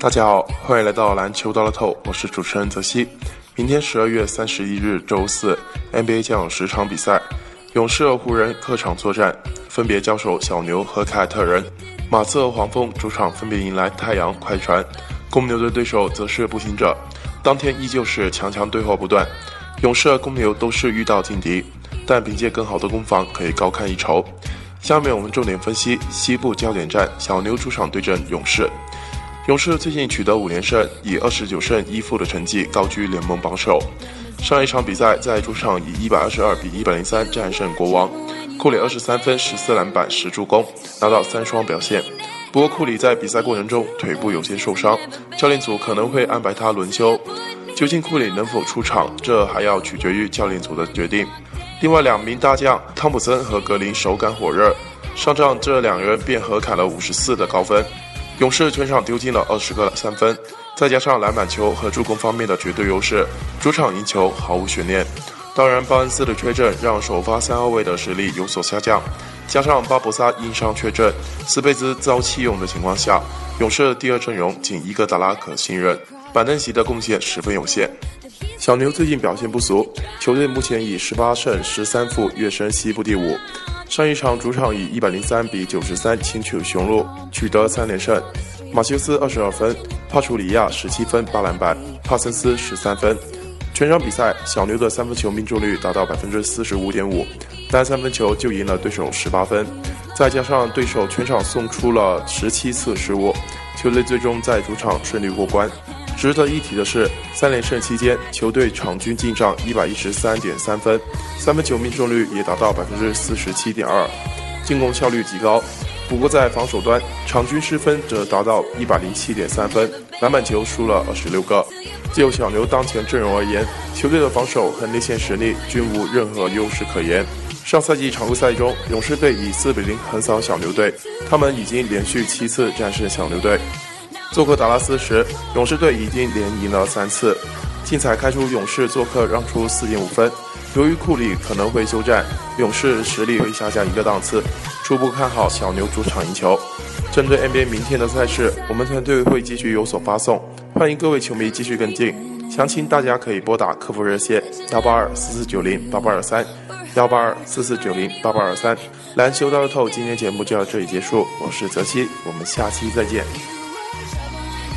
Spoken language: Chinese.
大家好，欢迎来到篮球到了透，我是主持人泽西。明天十二月三十一日周四，NBA 将有十场比赛，勇士和湖人客场作战，分别交手小牛和凯尔特人；马刺和黄蜂主场分别迎来太阳、快船；公牛的对手则是步行者。当天依旧是强强对话不断，勇士和公牛都是遇到劲敌，但凭借更好的攻防可以高看一筹。下面我们重点分析西部焦点战，小牛主场对阵勇士。勇士最近取得五连胜，以二十九胜一负的成绩高居联盟榜首。上一场比赛在主场以一百二十二比一百零三战胜国王，库里二十三分、十四篮板、十助攻，拿到三双表现。不过库里在比赛过程中腿部有些受伤，教练组可能会安排他轮休。究竟库里能否出场，这还要取决于教练组的决定。另外两名大将汤普森和格林手感火热，上仗这两人便合砍了五十四的高分。勇士全场丢进了二十个三分，再加上篮板球和助攻方面的绝对优势，主场赢球毫无悬念。当然，巴恩斯的缺阵让首发三号位的实力有所下降，加上巴博萨因伤缺阵，斯佩兹遭弃用的情况下，勇士的第二阵容仅伊戈达拉可信任，板凳席的贡献十分有限。小牛最近表现不俗，球队目前以十八胜十三负跃升西部第五。上一场主场以一百零三比九十三轻取雄鹿，取得三连胜。马修斯二十二分，帕楚里亚十七分八篮板，帕森斯十三分。全场比赛，小牛的三分球命中率达到百分之四十五点五，单三分球就赢了对手十八分。再加上对手全场送出了十七次失误，球队最终在主场顺利过关。值得一提的是，三连胜期间，球队场均进账一百一十三点三分，三分球命中率也达到百分之四十七点二，进攻效率极高。不过在防守端，场均失分则达到一百零七点三分，篮板球输了二十六个。就小牛当前阵容而言，球队的防守和内线实力均无任何优势可言。上赛季常规赛中，勇士队以四比零横扫小牛队，他们已经连续七次战胜小牛队。做客达拉斯时，勇士队已经连赢了三次。竞彩开出勇士做客让出四点五分。由于库里可能会休战，勇士实力会下降一个档次。初步看好小牛主场赢球。针对 NBA 明天的赛事，我们团队会继续有所发送，欢迎各位球迷继续跟进。详情大家可以拨打客服热线幺八二四四九零八八二三幺八二四四九零八八二三。篮球大乐透今天节目就到这里结束，我是泽西，我们下期再见。